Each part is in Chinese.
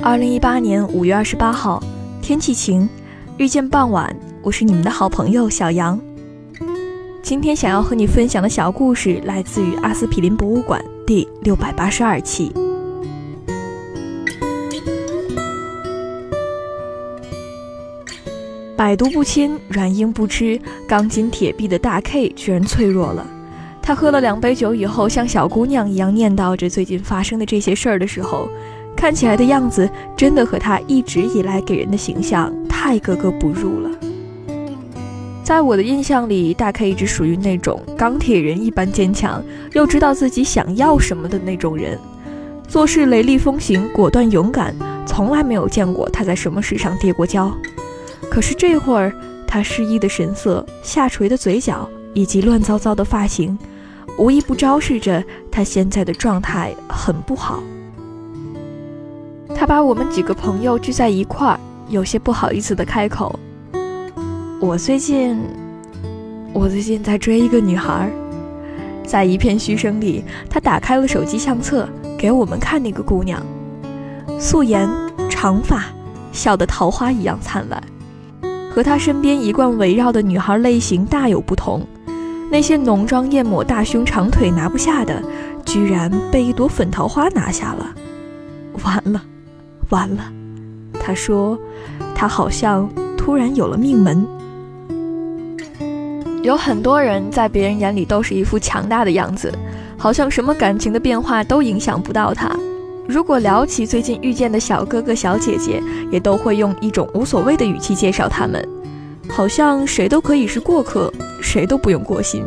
二零一八年五月二十八号，天气晴，遇见傍晚，我是你们的好朋友小杨。今天想要和你分享的小故事来自于阿司匹林博物馆第六百八十二期。百毒不侵，软硬不吃，钢筋铁壁的大 K 居然脆弱了。他喝了两杯酒以后，像小姑娘一样念叨着最近发生的这些事儿的时候，看起来的样子真的和他一直以来给人的形象太格格不入了。在我的印象里，大 K 一直属于那种钢铁人一般坚强，又知道自己想要什么的那种人，做事雷厉风行，果断勇敢，从来没有见过他在什么事上跌过跤。可是这会儿，他失意的神色、下垂的嘴角以及乱糟糟的发型，无一不昭示着他现在的状态很不好。他把我们几个朋友聚在一块儿，有些不好意思的开口：“我最近，我最近在追一个女孩。”在一片嘘声里，他打开了手机相册，给我们看那个姑娘，素颜长发，笑得桃花一样灿烂。和他身边一贯围绕的女孩类型大有不同，那些浓妆艳抹、大胸长腿拿不下的，居然被一朵粉桃花拿下了。完了，完了！他说，他好像突然有了命门。有很多人在别人眼里都是一副强大的样子，好像什么感情的变化都影响不到他。如果聊起最近遇见的小哥哥小姐姐，也都会用一种无所谓的语气介绍他们，好像谁都可以是过客，谁都不用过心。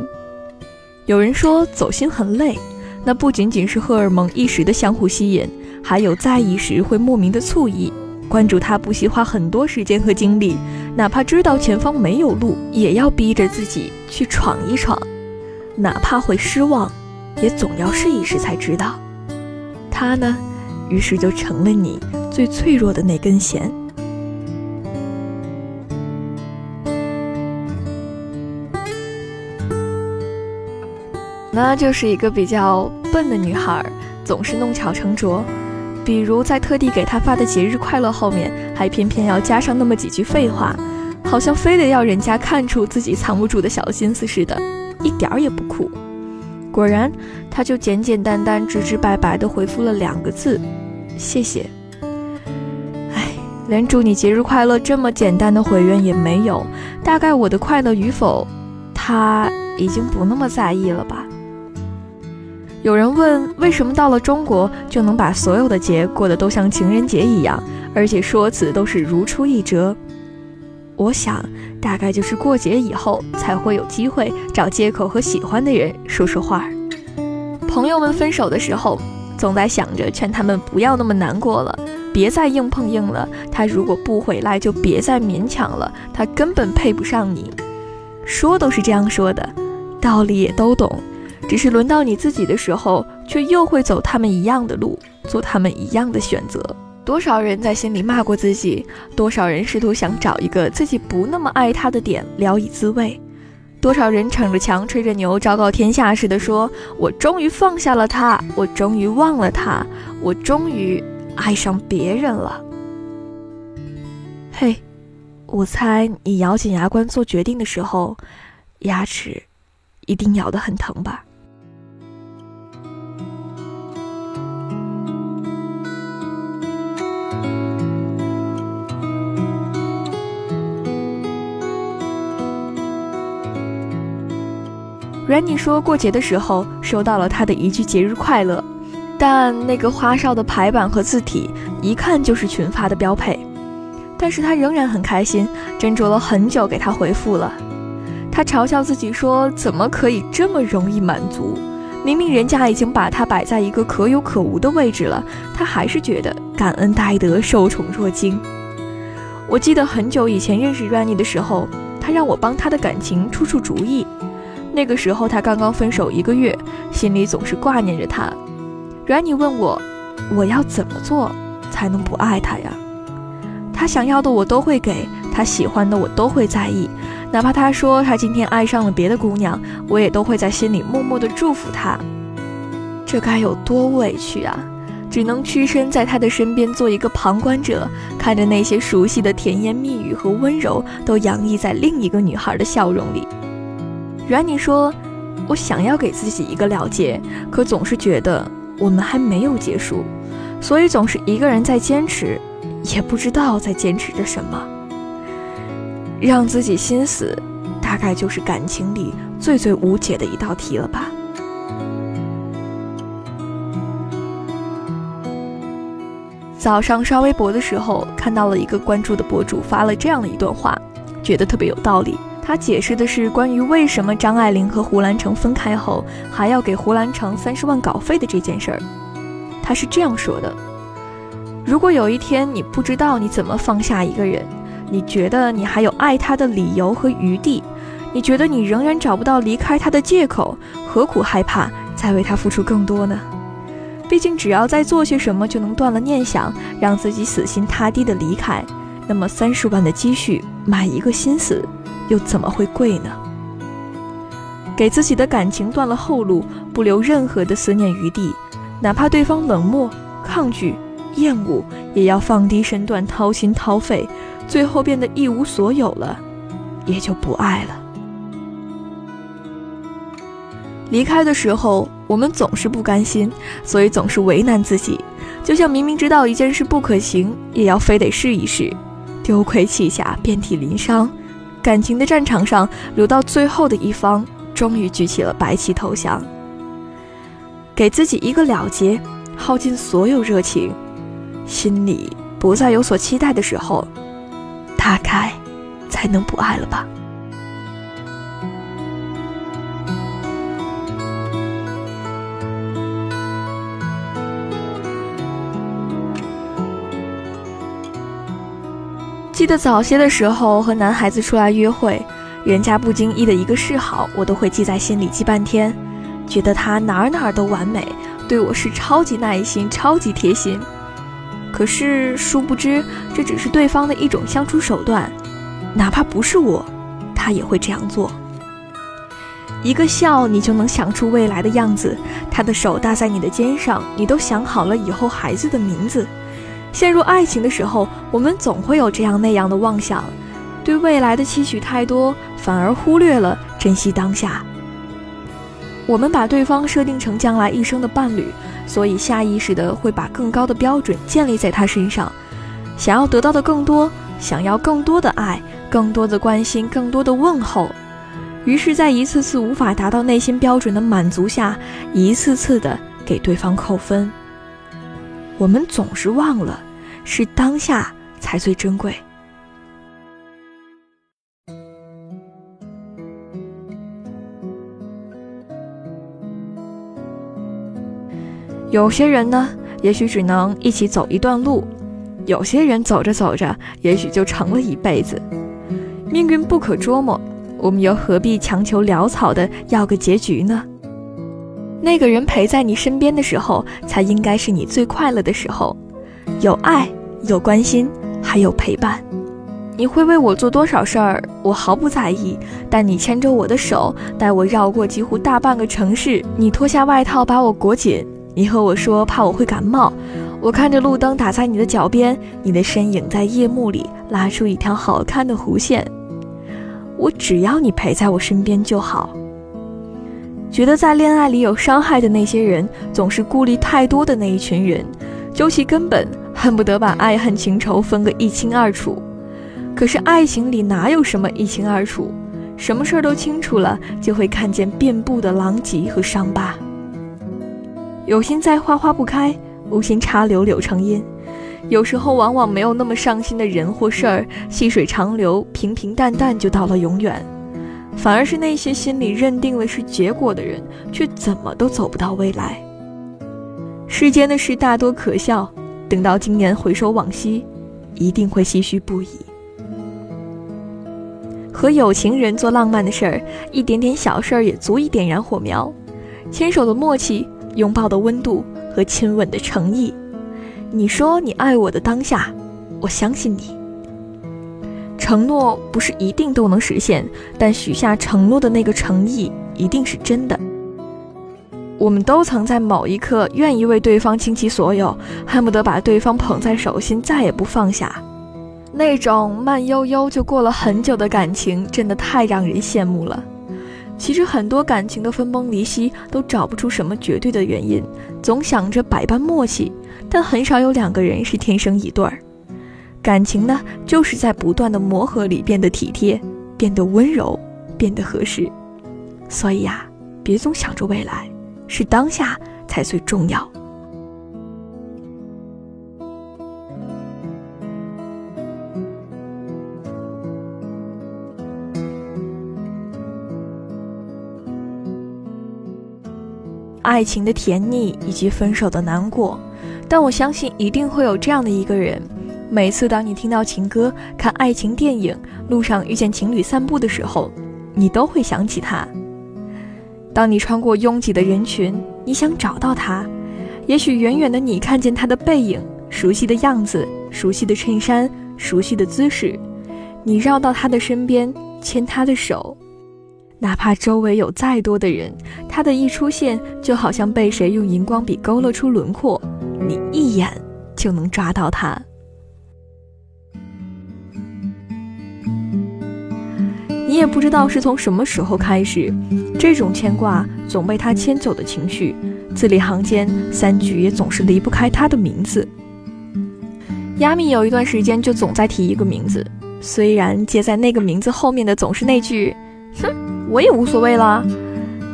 有人说走心很累，那不仅仅是荷尔蒙一时的相互吸引，还有在意时会莫名的醋意。关注他不惜花很多时间和精力，哪怕知道前方没有路，也要逼着自己去闯一闯，哪怕会失望，也总要试一试才知道。他呢？于是就成了你最脆弱的那根弦。那就是一个比较笨的女孩，总是弄巧成拙。比如在特地给他发的节日快乐后面，还偏偏要加上那么几句废话，好像非得要人家看出自己藏不住的小心思似的，一点儿也不酷。果然，他就简简单单、直直白白地回复了两个字。谢谢。哎，连祝你节日快乐这么简单的回愿也没有。大概我的快乐与否，他已经不那么在意了吧。有人问，为什么到了中国就能把所有的节过得都像情人节一样，而且说辞都是如出一辙？我想，大概就是过节以后才会有机会找借口和喜欢的人说说话。朋友们分手的时候。总在想着劝他们不要那么难过了，别再硬碰硬了。他如果不回来，就别再勉强了。他根本配不上你。说都是这样说的，道理也都懂，只是轮到你自己的时候，却又会走他们一样的路，做他们一样的选择。多少人在心里骂过自己，多少人试图想找一个自己不那么爱他的点聊以自慰。多少人逞着强吹着牛，昭告天下似的说：“我终于放下了他，我终于忘了他，我终于爱上别人了。”嘿，我猜你咬紧牙关做决定的时候，牙齿一定咬得很疼吧。Ranny 说过节的时候收到了他的一句节日快乐，但那个花哨的排版和字体一看就是群发的标配。但是他仍然很开心，斟酌了很久给他回复了。他嘲笑自己说：“怎么可以这么容易满足？明明人家已经把他摆在一个可有可无的位置了，他还是觉得感恩戴德，受宠若惊。”我记得很久以前认识 ranny 的时候，他让我帮他的感情出出主意。那个时候他刚刚分手一个月，心里总是挂念着他。Rainy 问我：“我要怎么做才能不爱他呀？”他想要的我都会给，他喜欢的我都会在意，哪怕他说他今天爱上了别的姑娘，我也都会在心里默默的祝福他。这该有多委屈啊！只能屈身在他的身边做一个旁观者，看着那些熟悉的甜言蜜语和温柔都洋溢在另一个女孩的笑容里。软你说，我想要给自己一个了结，可总是觉得我们还没有结束，所以总是一个人在坚持。也不知道在坚持着什么，让自己心死，大概就是感情里最最无解的一道题了吧。早上刷微博的时候，看到了一个关注的博主发了这样的一段话，觉得特别有道理。他解释的是关于为什么张爱玲和胡兰成分开后还要给胡兰成三十万稿费的这件事儿。他是这样说的。如果有一天你不知道你怎么放下一个人，你觉得你还有爱他的理由和余地，你觉得你仍然找不到离开他的借口，何苦害怕再为他付出更多呢？毕竟只要再做些什么就能断了念想，让自己死心塌地的离开，那么三十万的积蓄买一个心思，又怎么会贵呢？给自己的感情断了后路，不留任何的思念余地，哪怕对方冷漠抗拒。厌恶也要放低身段，掏心掏肺，最后变得一无所有了，也就不爱了。离开的时候，我们总是不甘心，所以总是为难自己，就像明明知道一件事不可行，也要非得试一试，丢盔弃甲，遍体鳞伤。感情的战场上，留到最后的一方，终于举起了白旗投降，给自己一个了结，耗尽所有热情。心里不再有所期待的时候，大概才能不爱了吧。记得早些的时候和男孩子出来约会，人家不经意的一个示好，我都会记在心里记半天，觉得他哪儿哪儿都完美，对我是超级耐心、超级贴心。可是，殊不知，这只是对方的一种相处手段，哪怕不是我，他也会这样做。一个笑，你就能想出未来的样子；他的手搭在你的肩上，你都想好了以后孩子的名字。陷入爱情的时候，我们总会有这样那样的妄想，对未来的期许太多，反而忽略了珍惜当下。我们把对方设定成将来一生的伴侣。所以下意识的会把更高的标准建立在他身上，想要得到的更多，想要更多的爱，更多的关心，更多的问候，于是，在一次次无法达到内心标准的满足下，一次次的给对方扣分。我们总是忘了，是当下才最珍贵。有些人呢，也许只能一起走一段路；有些人走着走着，也许就成了一辈子。命运不可捉摸，我们又何必强求潦草的要个结局呢？那个人陪在你身边的时候，才应该是你最快乐的时候。有爱，有关心，还有陪伴。你会为我做多少事儿，我毫不在意。但你牵着我的手，带我绕过几乎大半个城市，你脱下外套把我裹紧。你和我说怕我会感冒，我看着路灯打在你的脚边，你的身影在夜幕里拉出一条好看的弧线。我只要你陪在我身边就好。觉得在恋爱里有伤害的那些人，总是顾虑太多的那一群人，究其根本，恨不得把爱恨情仇分个一清二楚。可是爱情里哪有什么一清二楚？什么事儿都清楚了，就会看见遍布的狼藉和伤疤。有心栽花花不开，无心插柳柳成荫。有时候往往没有那么上心的人或事儿，细水长流，平平淡淡就到了永远。反而是那些心里认定了是结果的人，却怎么都走不到未来。世间的事大多可笑，等到今年回首往昔，一定会唏嘘不已。和有情人做浪漫的事儿，一点点小事儿也足以点燃火苗。牵手的默契，拥抱的温度和亲吻的诚意。你说你爱我的当下，我相信你。承诺不是一定都能实现，但许下承诺的那个诚意一定是真的。我们都曾在某一刻愿意为对方倾其所有，恨不得把对方捧在手心，再也不放下。那种慢悠悠就过了很久的感情，真的太让人羡慕了。其实很多感情的分崩离析，都找不出什么绝对的原因，总想着百般默契，但很少有两个人是天生一对儿。感情呢，就是在不断的磨合里变得体贴，变得温柔，变得合适。所以呀，别总想着未来，是当下才最重要。爱情的甜蜜以及分手的难过，但我相信一定会有这样的一个人。每次当你听到情歌、看爱情电影、路上遇见情侣散步的时候，你都会想起他。当你穿过拥挤的人群，你想找到他，也许远远的你看见他的背影，熟悉的样子，熟悉的衬衫，熟悉的姿势，你绕到他的身边，牵他的手，哪怕周围有再多的人，他的一出现就好像被谁用荧光笔勾勒出轮廓，你一眼就能抓到他。你也不知道是从什么时候开始，这种牵挂总被他牵走的情绪，字里行间三句也总是离不开他的名字。亚米有一段时间就总在提一个名字，虽然接在那个名字后面的总是那句“哼，我也无所谓啦”，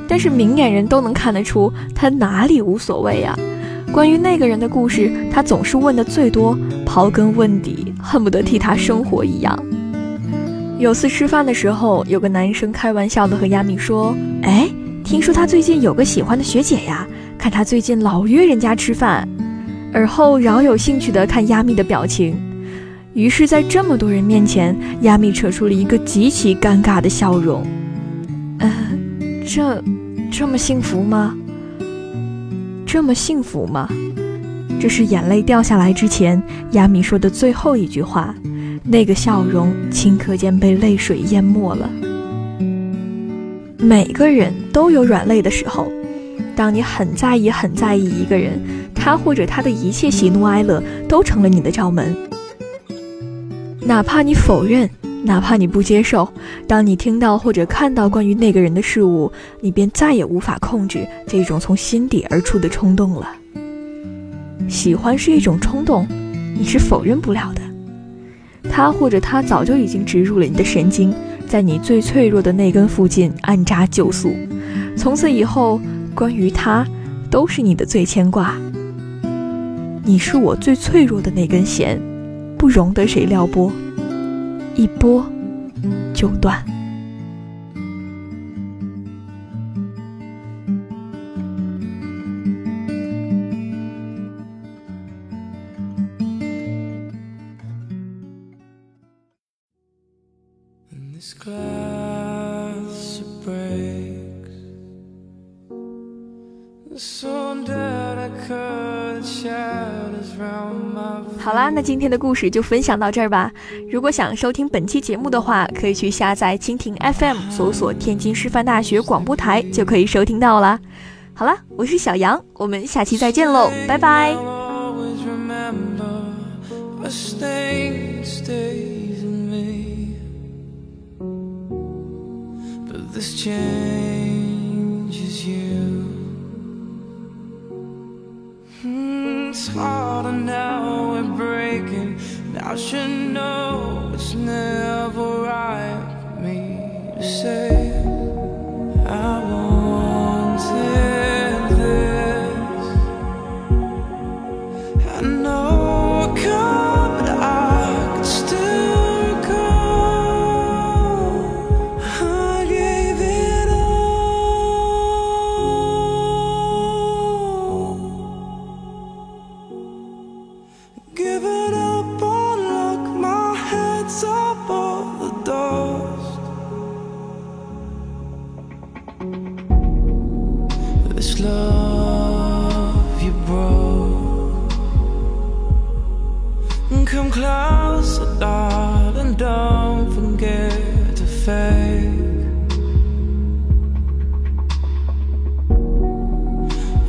但是明眼人都能看得出他哪里无所谓呀。关于那个人的故事，他总是问的最多，刨根问底，恨不得替他生活一样。有次吃饭的时候，有个男生开玩笑的和亚米说：“哎，听说他最近有个喜欢的学姐呀，看他最近老约人家吃饭。”而后饶有兴趣的看亚米的表情。于是，在这么多人面前，亚米扯出了一个极其尴尬的笑容。嗯，这，这么幸福吗？这么幸福吗？这是眼泪掉下来之前，亚米说的最后一句话。那个笑容顷刻间被泪水淹没了。每个人都有软肋的时候，当你很在意、很在意一个人，他或者他的一切喜怒哀乐都成了你的罩门。哪怕你否认，哪怕你不接受，当你听到或者看到关于那个人的事物，你便再也无法控制这种从心底而出的冲动了。喜欢是一种冲动，你是否认不了的。他或者他早就已经植入了你的神经，在你最脆弱的那根附近安扎就宿。从此以后，关于他，都是你的最牵挂。你是我最脆弱的那根弦，不容得谁撩拨，一拨就断。好啦，那今天的故事就分享到这儿吧。如果想收听本期节目的话，可以去下载蜻蜓 FM，搜索天津师范大学广播台，就可以收听到啦。好啦，我是小杨，我们下期再见喽，拜拜。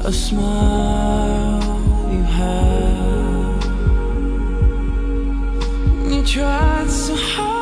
a smile you have. You tried so hard.